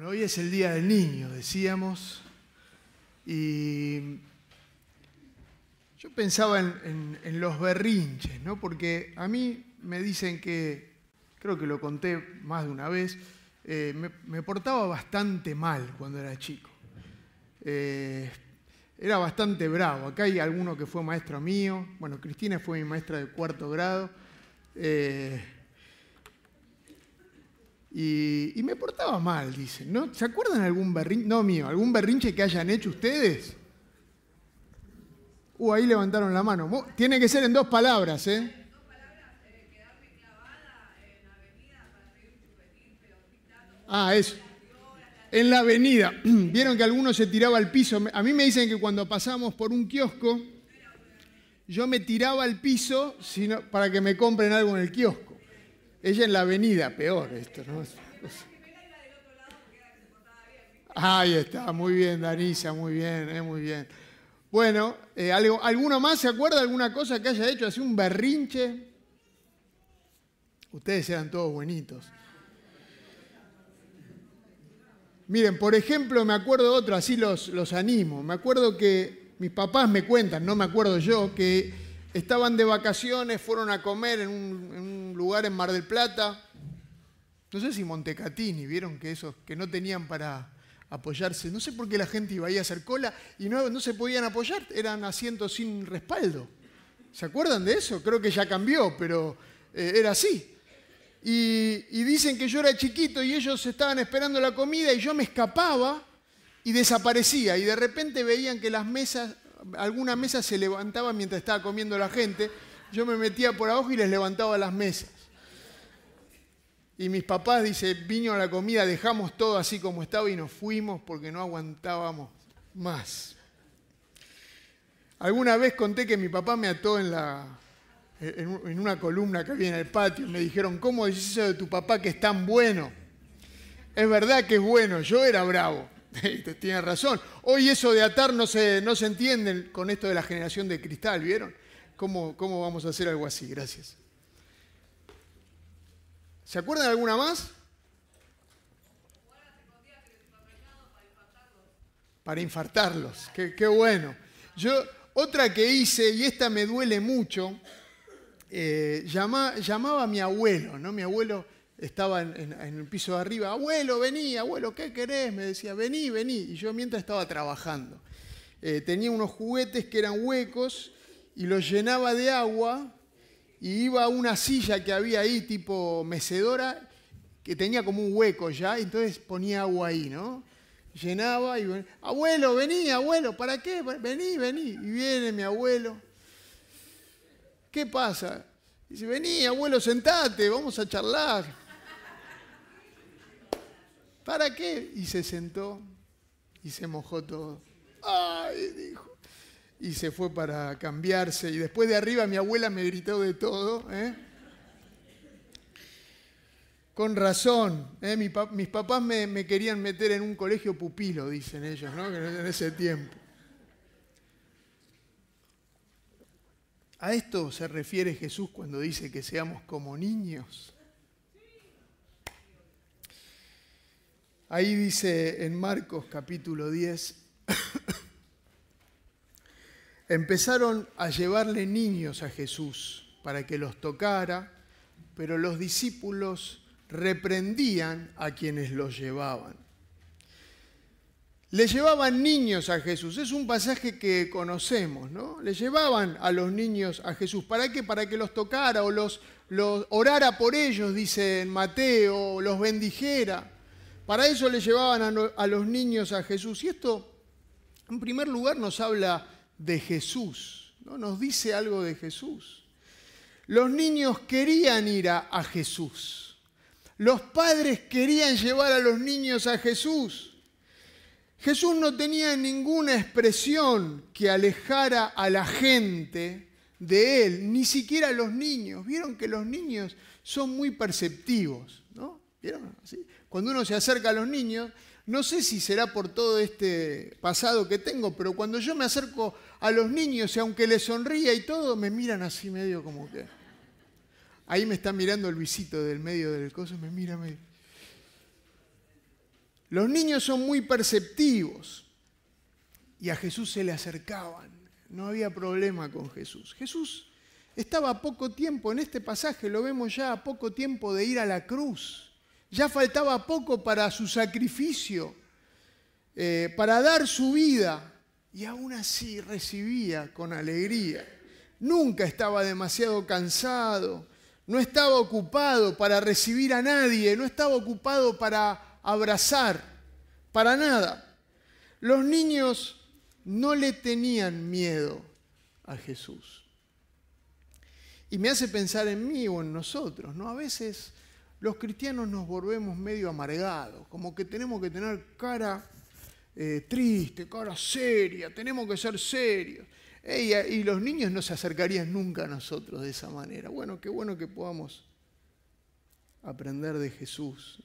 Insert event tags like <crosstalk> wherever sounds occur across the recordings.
Bueno, hoy es el Día del Niño, decíamos, y yo pensaba en, los berrinches, ¿no? Porque a mí me dicen que, creo que lo conté más de una vez, eh, me, portaba bastante mal cuando era chico. Eh, era bastante bravo. Acá hay alguno que fue maestro mío. Bueno, Cristina fue mi maestra de cuarto grado. Eh, y, me portaba mal, dicen. ¿no? ¿Se acuerdan algún berrinche? No mío, algún berrinche que hayan hecho ustedes? Uh, ahí levantaron la mano. Tiene que ser en dos palabras, ¿eh? Ah, eso. En la avenida. <clears throat> Vieron que alguno se tiraba al piso. A mí me dicen que cuando pasamos por un kiosco, yo me tiraba al piso para que me compren algo en el kiosco. Ella en la avenida, peor esto, ¿no? Ahí está, muy bien, Danisa, muy bien, eh, muy bien. Bueno, eh, ¿algo, ¿alguno más se acuerda de alguna cosa que haya hecho? ¿Así un berrinche? Ustedes eran todos buenitos. Miren, por ejemplo, me acuerdo de otro, así los, los animo. Me acuerdo que mis papás me cuentan, no me acuerdo yo, que estaban de vacaciones, fueron a comer en un, lugar en Mar del Plata. No sé si Montecatini, vieron que esos que no tenían para apoyarse. No sé por qué la gente iba a hacer cola y no, se podían apoyar, eran asientos sin respaldo. ¿Se acuerdan de eso? Creo que ya cambió, pero eh, era así. Y dicen que yo era chiquito y ellos estaban esperando la comida y yo me escapaba y desaparecía. Y de repente veían que las mesas alguna mesa se levantaba mientras estaba comiendo la gente, yo me metía por abajo y les levantaba las mesas. Y mis papás, dice, vino a la comida, dejamos todo así como estaba y nos fuimos porque no aguantábamos más. Alguna vez conté que mi papá me ató en, la, en una columna que había en el patio. Me dijeron, ¿cómo dices eso de tu papá que es tan bueno? Es verdad que es bueno, yo era bravo. <laughs> Tiene razón. Hoy eso de atar no se, no se entiende con esto de la generación de cristal, ¿vieron? ¿Cómo, ¿Cómo vamos a hacer algo así? Gracias. ¿Se acuerdan de alguna más? Para infartarlos. Qué, qué, bueno. Yo, otra que hice, y esta me duele mucho, eh, llamaba a mi abuelo, ¿no? Mi abuelo estaba en, el piso de arriba, abuelo, vení, abuelo, ¿qué querés? Me decía, vení, vení. Y yo mientras estaba trabajando. Eh, tenía unos juguetes que eran huecos y los llenaba de agua y iba a una silla que había ahí, tipo mecedora, que tenía como un hueco ya, y entonces ponía agua ahí, ¿no? Llenaba y abuelo, vení, abuelo, ¿para qué? Vení, vení. Y viene mi abuelo. ¿Qué pasa? Dice, vení, abuelo, sentate, vamos a charlar. ¿Para qué? Y se sentó y se mojó todo. ¡Ay! dijo. Y se fue para cambiarse. Y después de arriba mi abuela me gritó de todo. ¿eh? Con razón. ¿eh? mis papás me, querían meter en un colegio pupilo, dicen ellos, ¿no? en ese tiempo. A esto se refiere Jesús cuando dice que seamos como niños. Ahí dice en Marcos capítulo 10, <coughs> empezaron a llevarle niños a Jesús para que los tocara, pero los discípulos reprendían a quienes los llevaban. Le llevaban niños a Jesús, es un pasaje que conocemos, ¿no? Le llevaban a los niños a Jesús. ¿Para qué? Para que los tocara o los, los orara por ellos, dice en Mateo, los bendijera. Para eso le llevaban a, los niños a Jesús. Y esto, en primer lugar, nos habla de Jesús, ¿no? nos dice algo de Jesús. Los niños querían ir a, Jesús. Los padres querían llevar a los niños a Jesús. Jesús no tenía ninguna expresión que alejara a la gente de él, ni siquiera a los niños. Vieron que los niños son muy perceptivos, ¿no? ¿Vieron? Cuando uno se acerca a los niños, no sé si será por todo este pasado que tengo, pero cuando yo me acerco a los niños, y aunque les sonría y todo, me miran así medio como que... Ahí me está mirando el visito del medio del coso, me mira medio. Los niños son muy perceptivos y a Jesús se le acercaban. No había problema con Jesús. Jesús estaba a poco tiempo, en este pasaje lo vemos ya a poco tiempo de ir a la cruz. Ya faltaba poco para su sacrificio, eh, para dar su vida. Y aún así recibía con alegría. Nunca estaba demasiado cansado, no estaba ocupado para recibir a nadie, no estaba ocupado para abrazar, para nada. Los niños no le tenían miedo a Jesús. Y me hace pensar en mí o en nosotros, ¿no? A veces los cristianos nos volvemos medio amargados, como que tenemos que tener cara eh, triste, cara seria, tenemos que ser serios. y los niños no se acercarían nunca a nosotros de esa manera. Bueno, qué bueno que podamos aprender de Jesús.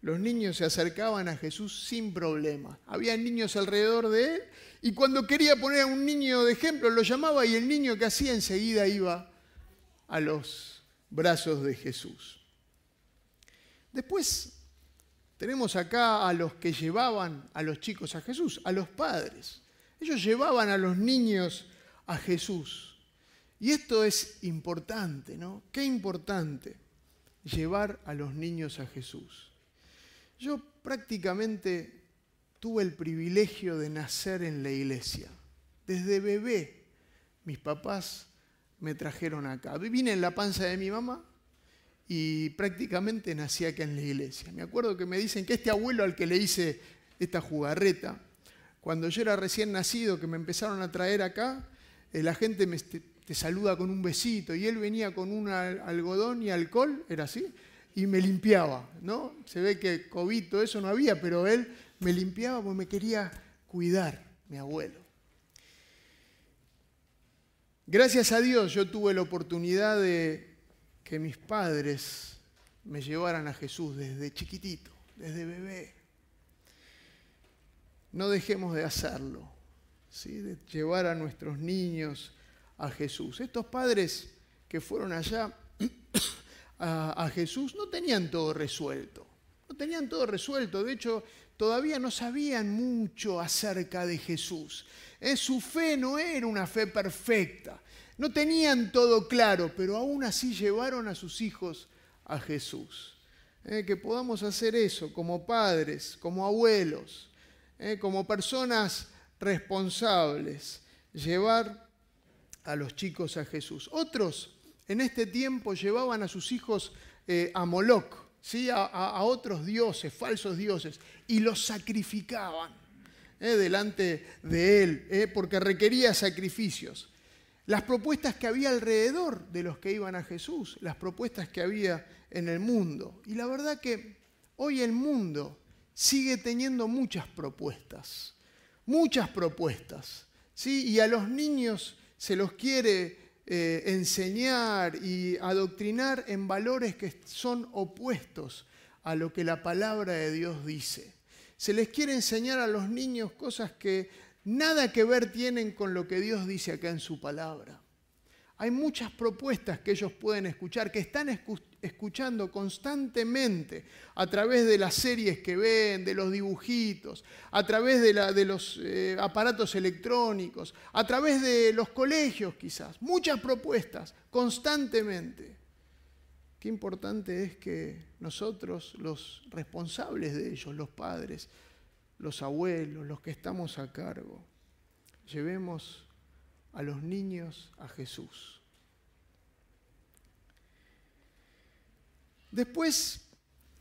Los niños se acercaban a Jesús sin problema. Había niños alrededor de él y cuando quería poner a un niño de ejemplo lo llamaba y el niño que hacía enseguida iba a los brazos de Jesús. Después tenemos acá a los que llevaban a los chicos a Jesús, a los padres. Ellos llevaban a los niños a Jesús. Y esto es importante, ¿no? Qué importante llevar a los niños a Jesús. Yo prácticamente tuve el privilegio de nacer en la iglesia. Desde bebé mis papás me trajeron acá. Vine en la panza de mi mamá y prácticamente nací acá en la iglesia. Me acuerdo que me dicen que este abuelo al que le hice esta jugarreta, cuando yo era recién nacido, que me empezaron a traer acá, eh, la gente me, te, te, saluda con un besito y él venía con un algodón y alcohol, era así, y me limpiaba, ¿no? Se ve que COVID, todo eso no había, pero él me limpiaba porque me quería cuidar, mi abuelo. Gracias a Dios yo tuve la oportunidad de que mis padres me llevaran a Jesús desde chiquitito, desde bebé. No dejemos de hacerlo, de llevar a nuestros niños a Jesús. Estos padres que fueron allá <coughs> a, Jesús no tenían todo resuelto. No tenían todo resuelto. De hecho, todavía no sabían mucho acerca de Jesús. Eh, su fe no era una fe perfecta. No tenían todo claro, pero aún así llevaron a sus hijos a Jesús. Eh, que podamos hacer eso como padres, como abuelos, eh, como personas responsables, llevar a los chicos a Jesús. Otros en este tiempo llevaban a sus hijos eh, a Moloch, ¿sí? A, otros dioses, falsos dioses, y los sacrificaban delante de él, porque requería sacrificios. Las propuestas que había alrededor de los que iban a Jesús, las propuestas que había en el mundo. Y la verdad que hoy el mundo sigue teniendo muchas propuestas, muchas propuestas. ¿sí? Y a los niños se los quiere eh, enseñar y adoctrinar en valores que son opuestos a lo que la palabra de Dios dice. Se les quiere enseñar a los niños cosas que nada que ver tienen con lo que Dios dice acá en su palabra. Hay muchas propuestas que ellos pueden escuchar, que están escuchando constantemente a través de las series que ven, de los dibujitos, a través de, los eh, aparatos electrónicos, a través de los colegios quizás. Muchas propuestas constantemente. Qué importante es que nosotros, los responsables de ellos, los padres, los abuelos, los que estamos a cargo, llevemos a los niños a Jesús. Después,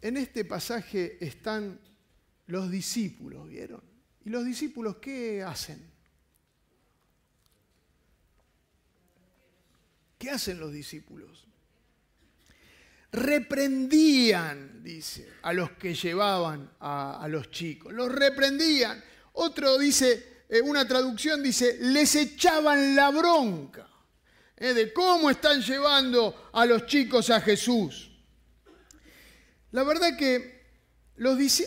en este pasaje están los discípulos, ¿vieron? ¿Y los discípulos qué hacen? ¿Qué hacen los discípulos? Reprendían, dice, a los que llevaban a, los chicos. Los reprendían. Otro dice, eh, una traducción dice, les echaban la bronca eh, de cómo están llevando a los chicos a Jesús. La verdad que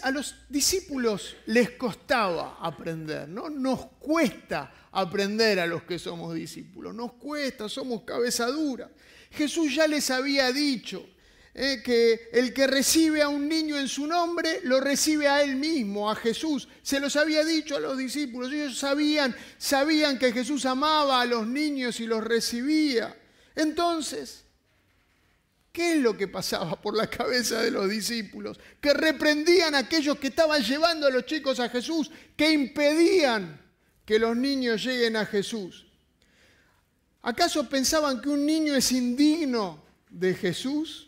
a los discípulos les costaba aprender, ¿no? Nos cuesta aprender a los que somos discípulos, nos cuesta, somos cabeza dura. Jesús ya les había dicho ¿eh? que el que recibe a un niño en su nombre, lo recibe a él mismo, a Jesús. Se los había dicho a los discípulos, ellos sabían, sabían que Jesús amaba a los niños y los recibía. Entonces, ¿qué es lo que pasaba por la cabeza de los discípulos? Que reprendían a aquellos que estaban llevando a los chicos a Jesús, que impedían que los niños lleguen a Jesús. ¿Acaso pensaban que un niño es indigno de Jesús?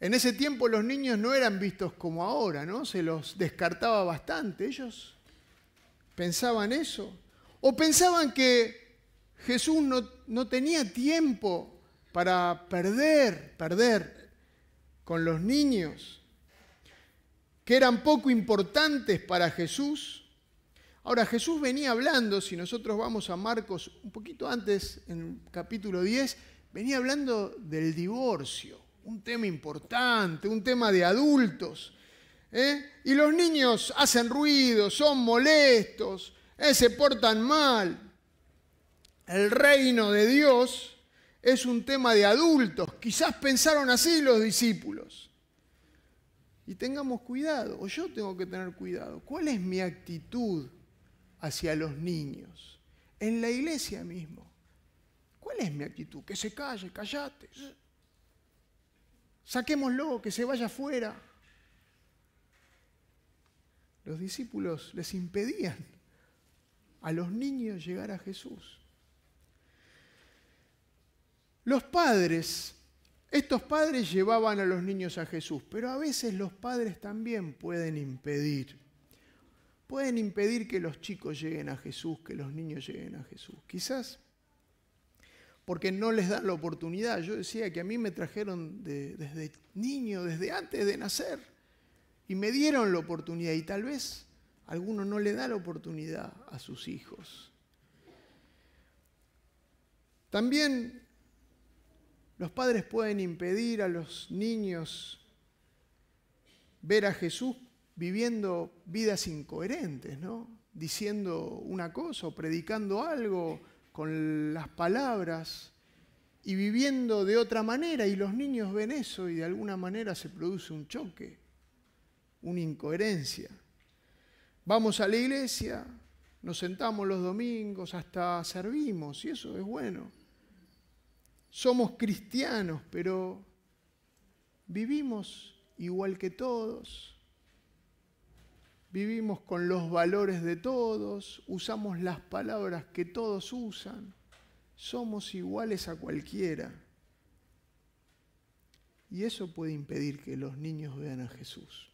En ese tiempo los niños no eran vistos como ahora, ¿no? Se los descartaba bastante. Ellos pensaban eso. O pensaban que Jesús no, no tenía tiempo para perder, perder con los niños, que eran poco importantes para Jesús. Ahora Jesús venía hablando, si nosotros vamos a Marcos un poquito antes, en capítulo 10, venía hablando del divorcio un tema importante, un tema de adultos. ¿eh? Y los niños hacen ruido, son molestos, ¿eh? se portan mal. El reino de Dios es un tema de adultos. Quizás pensaron así los discípulos. Y tengamos cuidado, o yo tengo que tener cuidado. ¿Cuál es mi actitud hacia los niños? En la iglesia mismo. ¿Cuál es mi actitud? Que se calle, callate saquémoslo, que se vaya afuera. Los discípulos les impedían a los niños llegar a Jesús. Los padres, estos padres llevaban a los niños a Jesús, pero a veces los padres también pueden impedir. Pueden impedir que los chicos lleguen a Jesús, que los niños lleguen a Jesús. Quizás porque no les dan la oportunidad. Yo decía que a mí me trajeron desde niño, desde antes de nacer, y me dieron la oportunidad, y tal vez alguno no le da la oportunidad a sus hijos. También los padres pueden impedir a los niños ver a Jesús viviendo vidas incoherentes, ¿no? Diciendo una cosa o predicando algo con las palabras y viviendo de otra manera y los niños ven eso y de alguna manera se produce un choque, una incoherencia. Vamos a la iglesia, nos sentamos los domingos, hasta servimos y eso es bueno. Somos cristianos, pero vivimos igual que todos vivimos con los valores de todos, usamos las palabras que todos usan, somos iguales a cualquiera. Y eso puede impedir que los niños vean a Jesús.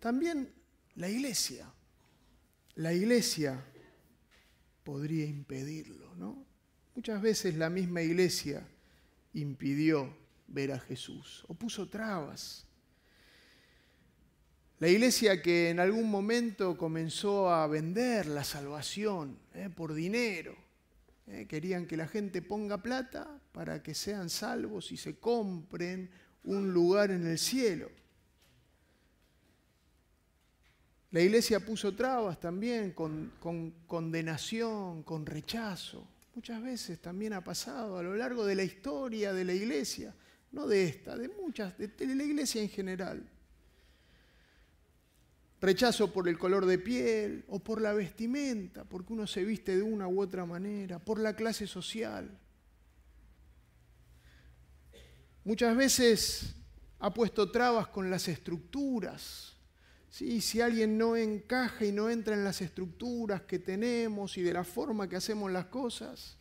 También la iglesia, la iglesia podría impedirlo, ¿no? Muchas veces la misma iglesia impidió ver a Jesús o puso trabas la iglesia que en algún momento comenzó a vender la salvación eh, por dinero. Eh, querían que la gente ponga plata para que sean salvos y se compren un lugar en el cielo. La iglesia puso trabas también con, condenación, con rechazo. Muchas veces también ha pasado a lo largo de la historia de la iglesia, no de esta, de muchas, de la iglesia en general rechazo por el color de piel o por la vestimenta, porque uno se viste de una u otra manera, por la clase social. Muchas veces ha puesto trabas con las estructuras. ¿sí? Si alguien no encaja y no entra en las estructuras que tenemos y de la forma que hacemos las cosas,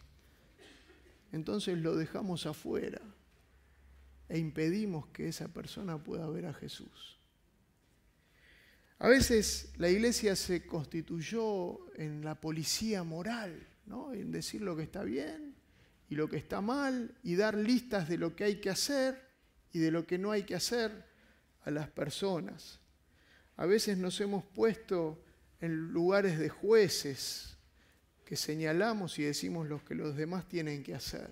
entonces lo dejamos afuera e impedimos que esa persona pueda ver a Jesús. A veces la iglesia se constituyó en la policía moral, en decir lo que está bien y lo que está mal y dar listas de lo que hay que hacer y de lo que no hay que hacer a las personas. A veces nos hemos puesto en lugares de jueces que señalamos y decimos lo que los demás tienen que hacer.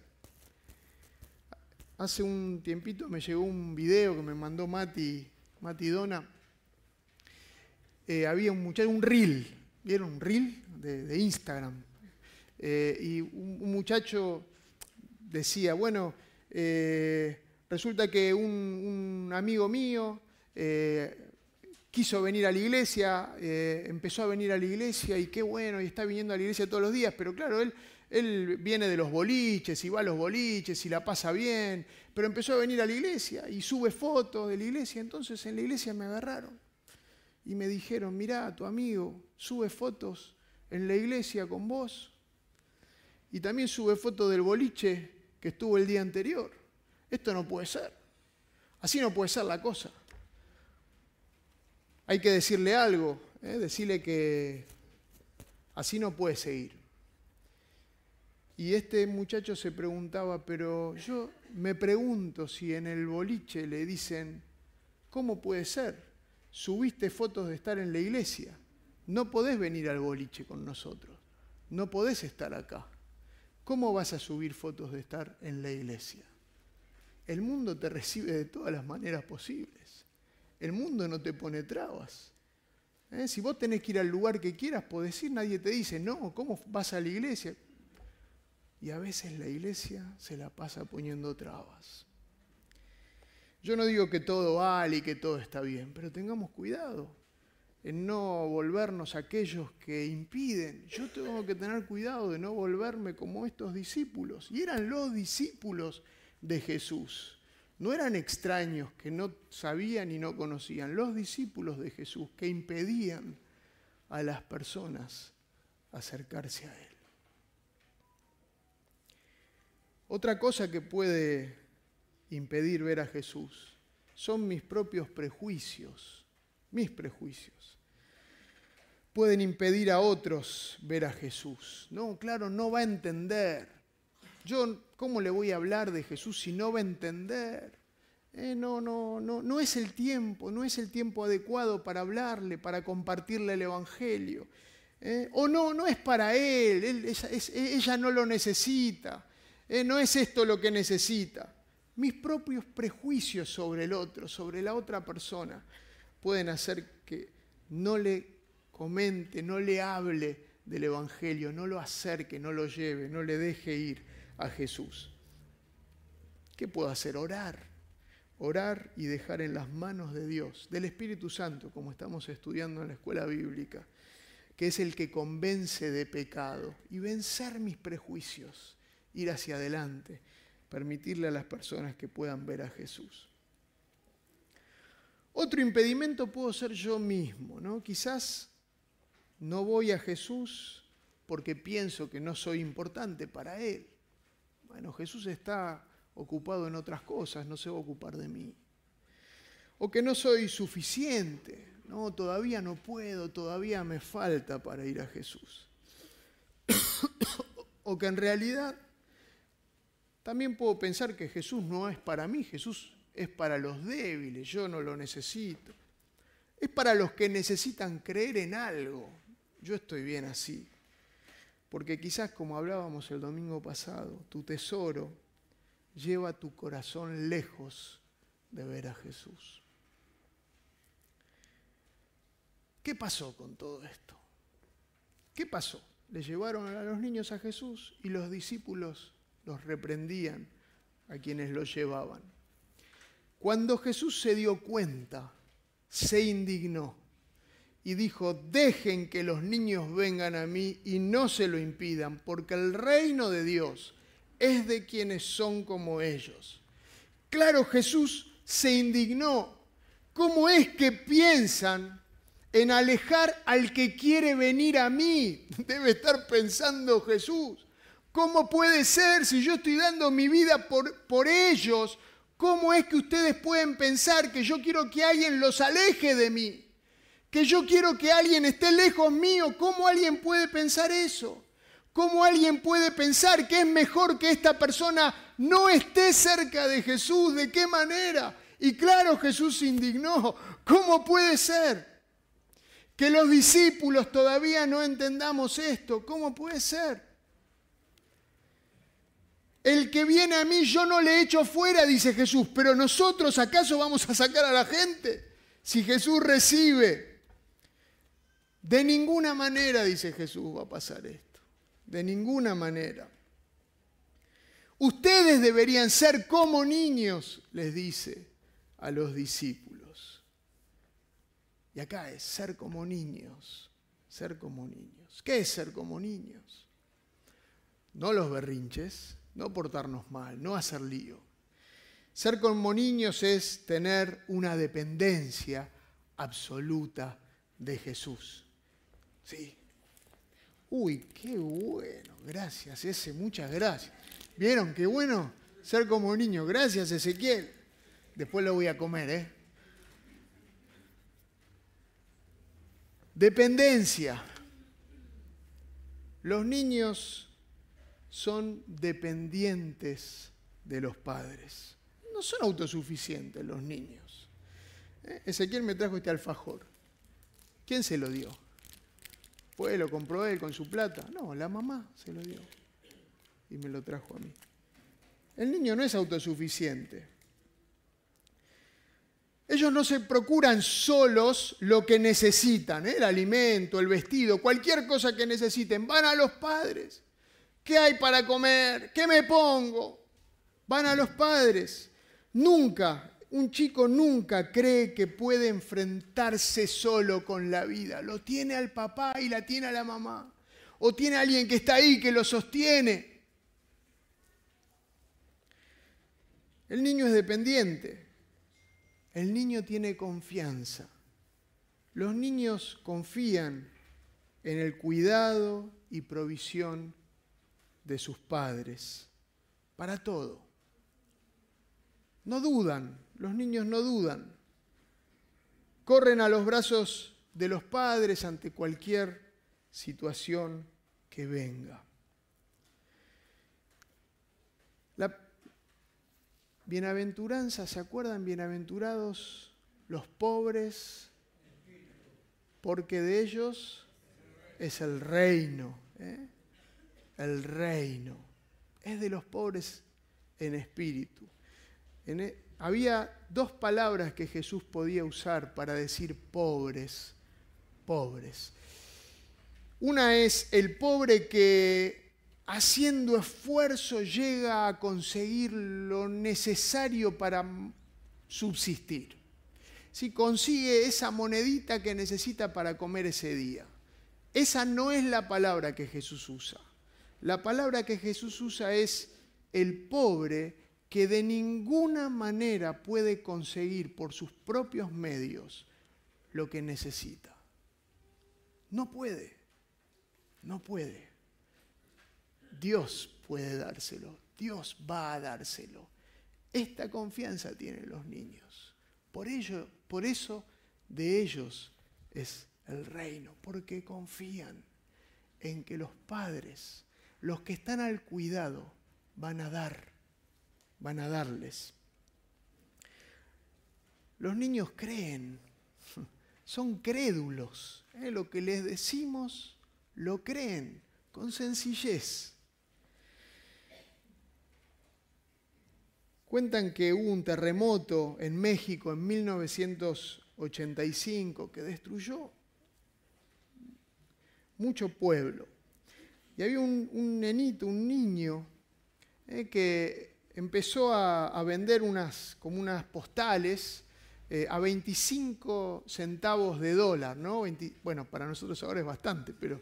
Hace un tiempito me llegó un video que me mandó Mati, Mati eh, había un muchacho, un reel, ¿vieron? Un reel de, Instagram. Eh, y un, muchacho decía, bueno, eh, resulta que un, amigo mío quiso venir a la iglesia, empezó a venir a la iglesia y qué bueno, y está viniendo a la iglesia todos los días, pero claro, él, él viene de los boliches y va a los boliches y la pasa bien, pero empezó a venir a la iglesia y sube fotos de la iglesia, entonces en la iglesia me agarraron y me dijeron, mirá, tu amigo sube fotos en la iglesia con vos y también sube fotos del boliche que estuvo el día anterior. Esto no puede ser. Así no puede ser la cosa hay que decirle algo, ¿eh? decirle que así no puede seguir. Y este muchacho se preguntaba, pero yo me pregunto si en el boliche le dicen, ¿cómo puede ser? Subiste fotos de estar en la iglesia, no podés venir al boliche con nosotros, no podés estar acá. ¿Cómo vas a subir fotos de estar en la iglesia? El mundo te recibe de todas las maneras posibles. El mundo no te pone trabas. ¿Eh? Si vos tenés que ir al lugar que quieras, podés ir, nadie te dice, no, ¿cómo vas a la iglesia? Y a veces la iglesia se la pasa poniendo trabas. Yo no digo que todo vale y que todo está bien, pero tengamos cuidado en no volvernos aquellos que impiden. Yo tengo que tener cuidado de no volverme como estos discípulos. Y eran los discípulos de Jesús. No eran extraños que no sabían y no conocían, los discípulos de Jesús que impedían a las personas acercarse a Él. Otra cosa que puede impedir ver a Jesús son mis propios prejuicios, mis prejuicios. Pueden impedir a otros ver a Jesús. No, claro, no va a entender yo, ¿cómo le voy a hablar de Jesús si no va a entender? Eh, no, no, no, no es el tiempo, no es el tiempo adecuado para hablarle, para compartirle el Evangelio. Eh, o no, no es para él, ella, no lo necesita, eh, no es esto lo que necesita. Mis propios prejuicios sobre el otro, sobre la otra persona, pueden hacer que no le comente, no le hable del Evangelio, no lo acerque, no lo lleve, no le deje ir a Jesús. ¿Qué puedo hacer? Orar. Orar y dejar en las manos de Dios, del Espíritu Santo, como estamos estudiando en la escuela bíblica, que es el que convence de pecado, y vencer mis prejuicios, ir hacia adelante, permitirle a las personas que puedan ver a Jesús. Otro impedimento puedo ser yo mismo, ¿no? Quizás no voy a Jesús porque pienso que no soy importante para Él. Bueno, Jesús está ocupado en otras cosas, no se va a ocupar de mí. O que no soy suficiente, no, todavía no puedo, todavía me falta para ir a Jesús. <coughs> o que en realidad también puedo pensar que Jesús no es para mí, Jesús es para los débiles, yo no lo necesito. Es para los que necesitan creer en algo. Yo estoy bien así. Porque quizás, como hablábamos el domingo pasado, tu tesoro lleva tu corazón lejos de ver a Jesús. ¿Qué pasó con todo esto? ¿Qué pasó? Le llevaron a los niños a Jesús y los discípulos los reprendían a quienes los llevaban. Cuando Jesús se dio cuenta, se indignó y dijo, dejen que los niños vengan a mí y no se lo impidan, porque el reino de Dios es de quienes son como ellos. Claro, Jesús se indignó. ¿Cómo es que piensan en alejar al que quiere venir a mí? <laughs> Debe estar pensando Jesús. ¿Cómo puede ser si yo estoy dando mi vida por, por ellos? ¿Cómo es que ustedes pueden pensar que yo quiero que alguien los aleje de mí? que yo quiero que alguien esté lejos mío. ¿Cómo alguien puede pensar eso? ¿Cómo alguien puede pensar que es mejor que esta persona no esté cerca de Jesús? ¿De qué manera? Y claro, Jesús se indignó. ¿Cómo puede ser? Que los discípulos todavía no entendamos esto. ¿Cómo puede ser? El que viene a mí yo no le echo fuera, dice Jesús, pero nosotros acaso vamos a sacar a la gente. Si Jesús recibe de ninguna manera, dice Jesús, va a pasar esto. De ninguna manera. Ustedes deberían ser como niños, les dice a los discípulos. Y acá es ser como niños, ser como niños. ¿Qué es ser como niños? No los berrinches, no portarnos mal, no hacer lío. Ser como niños es tener una dependencia absoluta de Jesús. Sí. Uy, qué bueno, gracias, ese, muchas gracias. ¿Vieron qué bueno ser como niño? Gracias, Ezequiel. Después lo voy a comer, ¿eh? Dependencia. Los niños son dependientes de los padres. No son autosuficientes los niños. ¿Eh? Ezequiel me trajo este alfajor. ¿Quién se lo dio? Pues lo compró él con su plata. No, la mamá se lo dio. Y me lo trajo a mí. El niño no es autosuficiente. Ellos no se procuran solos lo que necesitan, ¿eh? el alimento, el vestido, cualquier cosa que necesiten. Van a los padres. ¿Qué hay para comer? ¿Qué me pongo? Van a los padres. Nunca, un chico nunca cree que puede enfrentarse solo con la vida. Lo tiene al papá y la tiene a la mamá. O tiene a alguien que está ahí que lo sostiene. El niño es dependiente. El niño tiene confianza. Los niños confían en el cuidado y provisión de sus padres para todo. No dudan, los niños no dudan. Corren a los brazos de los padres ante cualquier situación que venga. La bienaventuranza, ¿se acuerdan? Bienaventurados los pobres, porque de ellos es el reino. ¿eh? El reino es de los pobres en espíritu. E, había dos palabras que Jesús podía usar para decir pobres, pobres. Una es el pobre que haciendo esfuerzo llega a conseguir lo necesario para subsistir. Si consigue esa monedita que necesita para comer ese día. Esa no es la palabra que Jesús usa. La palabra que Jesús usa es el pobre que de ninguna manera puede conseguir por sus propios medios lo que necesita. No puede, no puede. Dios puede dárselo, Dios va a dárselo. Esta confianza tienen los niños. Por ello, por eso de ellos es el reino, porque confían en que los padres, los que están al cuidado, van a dar van a darles. Los niños creen, <laughs> son crédulos. ¿eh? Lo que les decimos, lo creen con sencillez. Cuentan que hubo un terremoto en México en 1985 que destruyó mucho pueblo. Y había un, nenito, un niño, ¿eh? que empezó a, vender unas, como unas postales eh, a 25 centavos de dólar, ¿no? bueno, para nosotros ahora es bastante, pero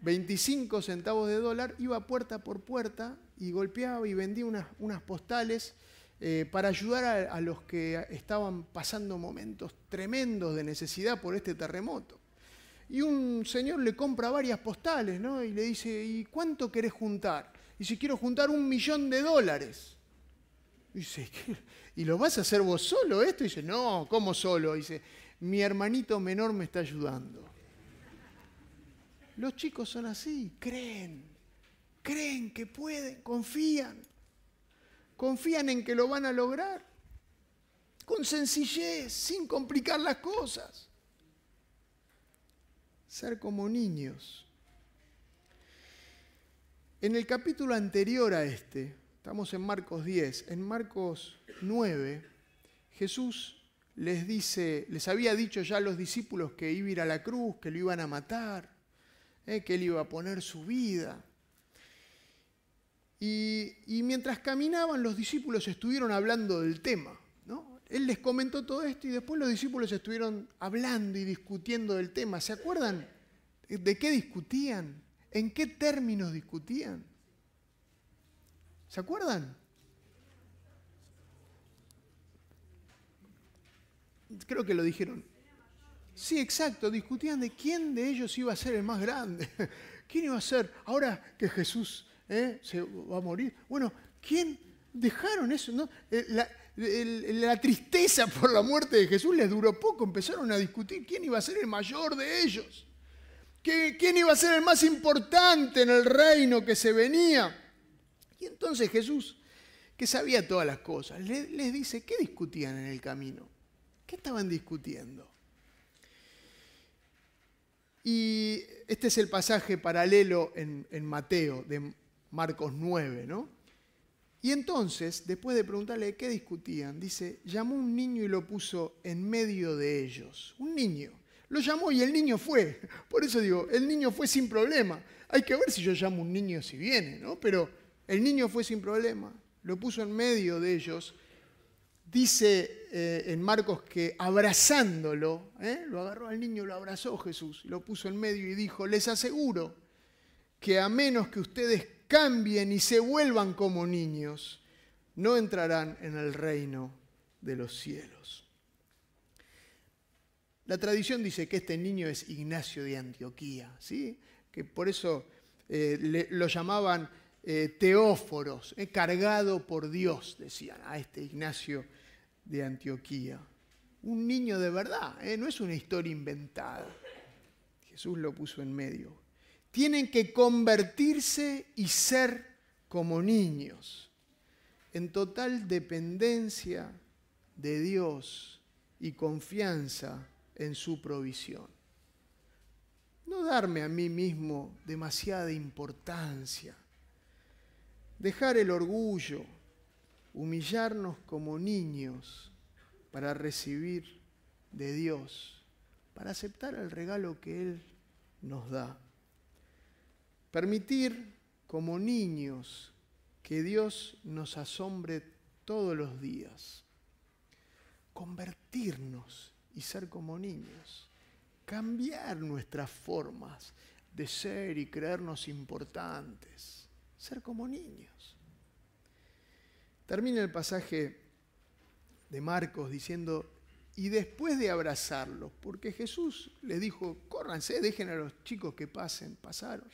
25 centavos de dólar, iba puerta por puerta y golpeaba y vendía unas, unas postales eh, para ayudar a, a, los que estaban pasando momentos tremendos de necesidad por este terremoto. Y un señor le compra varias postales, ¿no? Y le dice, ¿y cuánto querés juntar? Y si quiero juntar un millón de dólares. dice, ¿y lo vas a hacer vos solo esto? Y dice, no, ¿cómo solo? dice, mi hermanito menor me está ayudando. Los chicos son así, creen, creen que pueden, confían, confían en que lo van a lograr, con sencillez, sin complicar las cosas. Ser como niños en el capítulo anterior a este, estamos en Marcos 10, en Marcos 9, Jesús les dice, les había dicho ya a los discípulos que iba a ir a la cruz, que lo iban a matar, eh, que él iba a poner su vida. Y, y mientras caminaban, los discípulos estuvieron hablando del tema. Él les comentó todo esto y después los discípulos estuvieron hablando y discutiendo del tema. ¿Se acuerdan de qué discutían? ¿En qué términos discutían? ¿Se acuerdan? Creo que lo dijeron. Sí, exacto, discutían de quién de ellos iba a ser el más grande. <laughs> ¿Quién iba a ser? Ahora que Jesús ¿eh? se va a morir. Bueno, ¿quién dejaron eso? ¿no? Eh, la, tristeza por la muerte de Jesús les duró poco. Empezaron a discutir quién iba a ser el mayor de ellos. ¿Quién iba a ser el más importante en el reino que se venía? Y entonces Jesús, que sabía todas las cosas, les dice, ¿qué discutían en el camino? ¿Qué estaban discutiendo? Y este es el pasaje paralelo en, Mateo, de Marcos 9, ¿no? Y entonces, después de preguntarle qué discutían, dice, llamó un niño y lo puso en medio de ellos. Un niño. Lo llamó y el niño fue. <laughs> Por eso digo, el niño fue sin problema. Hay que ver si yo llamo un niño si viene, ¿no? Pero el niño fue sin problema. Lo puso en medio de ellos Dice eh, en Marcos que abrazándolo, ¿eh? lo agarró al niño, lo abrazó Jesús, lo puso en medio y dijo, les aseguro que a menos que ustedes cambien y se vuelvan como niños, no entrarán en el reino de los cielos. La tradición dice que este niño es Ignacio de Antioquía, ¿sí? que por eso eh, lo llamaban teóforos, cargado por Dios, decían a este Ignacio de Antioquía. Un niño de verdad, ¿eh? no es una historia inventada. Jesús lo puso en medio. Tienen que convertirse y ser como niños, en total dependencia de Dios y confianza en su provisión. No darme a mí mismo demasiada importancia. Dejar el orgullo, humillarnos como niños para recibir de Dios, para aceptar el regalo que Él nos da. Permitir como niños que Dios nos asombre todos los días. Convertirnos y ser como niños. Cambiar nuestras formas de ser y creernos importantes. Ser como niños. Termina el pasaje de Marcos diciendo, y después de abrazarlos, porque Jesús les dijo, córranse, dejen a los chicos que pasen, pasaron.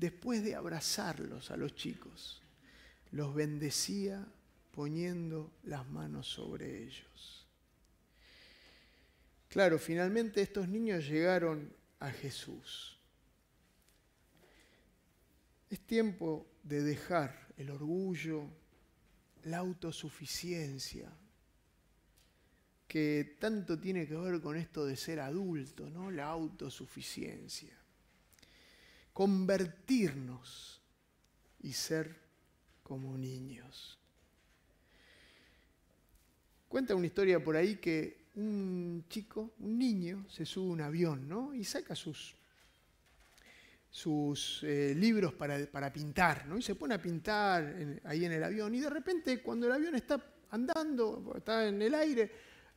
Después de abrazarlos a los chicos, los bendecía poniendo las manos sobre ellos. Claro, finalmente estos niños llegaron a Jesús. Es tiempo de dejar el orgullo, la autosuficiencia, que tanto tiene que ver con esto de ser adulto, ¿no? La autosuficiencia. Convertirnos y ser como niños. Cuenta una historia por ahí que un chico, un niño, se sube a un avión, ¿no? Y saca sus sus eh, libros para, pintar, ¿no? Y se pone a pintar ahí en el avión. Y de repente, cuando el avión está andando, está en el aire,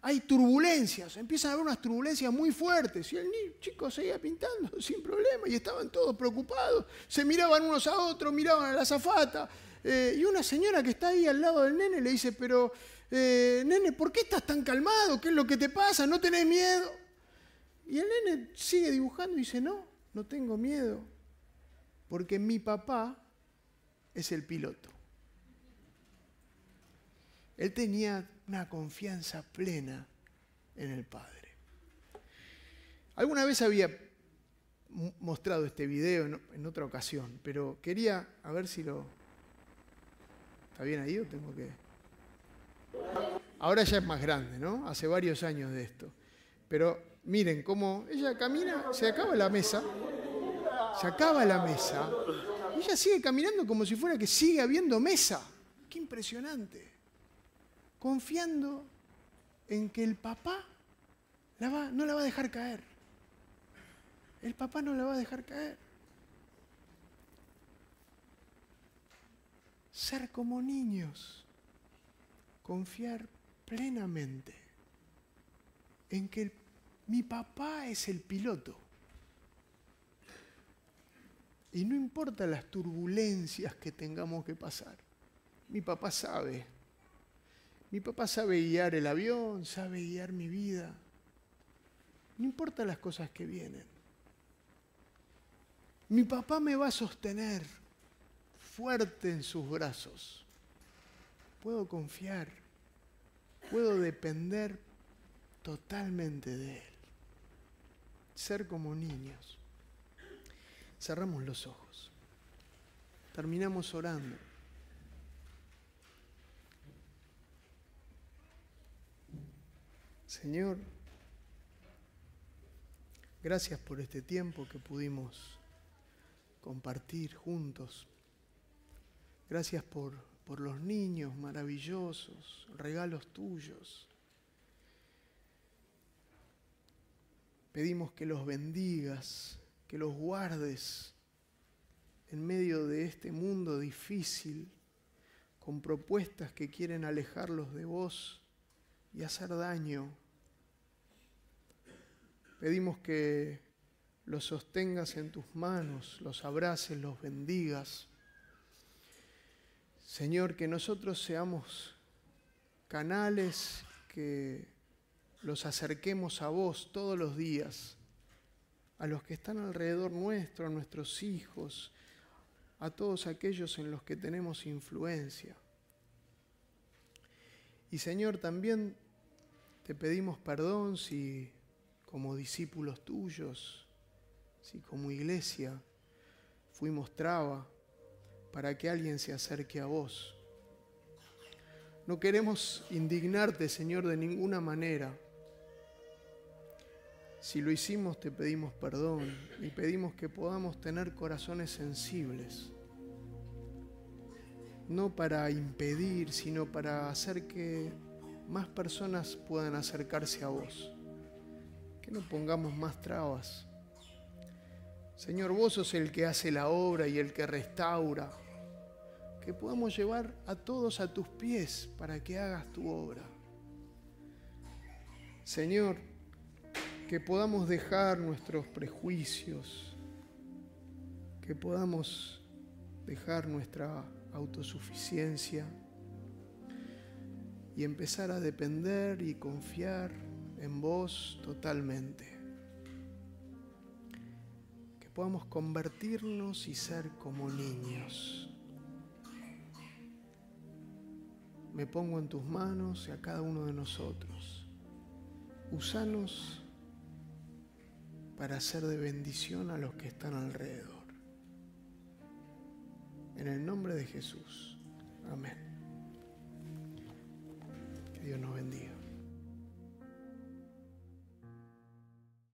hay turbulencias, empiezan a haber unas turbulencias muy fuertes. Y el chico seguía pintando <laughs> sin problema y estaban todos preocupados. Se miraban unos a otros, miraban a la zafata. Eh, y una señora que está ahí al lado del nene le dice, pero, eh, nene, ¿por qué estás tan calmado? ¿Qué es lo que te pasa? ¿No tenés miedo? Y el nene sigue dibujando y dice, no, no tengo miedo, porque mi papá es el piloto. Él tenía una confianza plena en el Padre. Alguna vez había mostrado este video en otra ocasión, pero quería a ver si lo... ¿Está bien ahí o tengo que...? Ahora ya es más grande, ¿no? Hace varios años de esto. Pero miren cómo ella camina, se acaba la mesa, se acaba la mesa, y ella sigue caminando como si fuera que sigue habiendo mesa. Qué impresionante. Confiando en que el papá no la va a dejar caer. El papá no la va a dejar caer. ser como niños, confiar plenamente en que mi papá es el piloto. Y no importa las turbulencias que tengamos que pasar, mi papá sabe. Mi papá sabe guiar el avión, sabe guiar mi vida. No importa las cosas que vienen. Mi papá me va a sostener fuerte en sus brazos. Puedo confiar, puedo depender totalmente de Él. Ser como niños. Cerramos los ojos. Terminamos orando. Señor, gracias por este tiempo que pudimos compartir juntos. Gracias por, por los niños maravillosos, regalos tuyos. Pedimos que los bendigas, que los guardes en medio de este mundo difícil, con propuestas que quieren alejarlos de vos y hacer daño. Pedimos que los sostengas en tus manos, los abraces, los bendigas. Señor, que nosotros seamos canales que los acerquemos a vos todos los días, a los que están alrededor nuestro, a nuestros hijos, a todos aquellos en los que tenemos influencia. Y Señor, también te pedimos perdón si como discípulos tuyos, si como iglesia fuimos traba para que alguien se acerque a vos. No queremos indignarte, Señor, de ninguna manera. Si lo hicimos, te pedimos perdón y pedimos que podamos tener corazones sensibles, no para impedir, sino para hacer que más personas puedan acercarse a vos, que no pongamos más trabas. Señor, vos sos el que hace la obra y el que restaura, que podamos llevar a todos a tus pies para que hagas tu obra. Señor, que podamos dejar nuestros prejuicios, que podamos dejar nuestra autosuficiencia y empezar a depender y confiar en vos totalmente. Que podamos convertirnos y ser como niños. Me pongo en tus manos y a cada uno de nosotros. Usanos para ser de bendición a los que están alrededor. En el nombre de Jesús. Amén. Que Dios nos bendiga.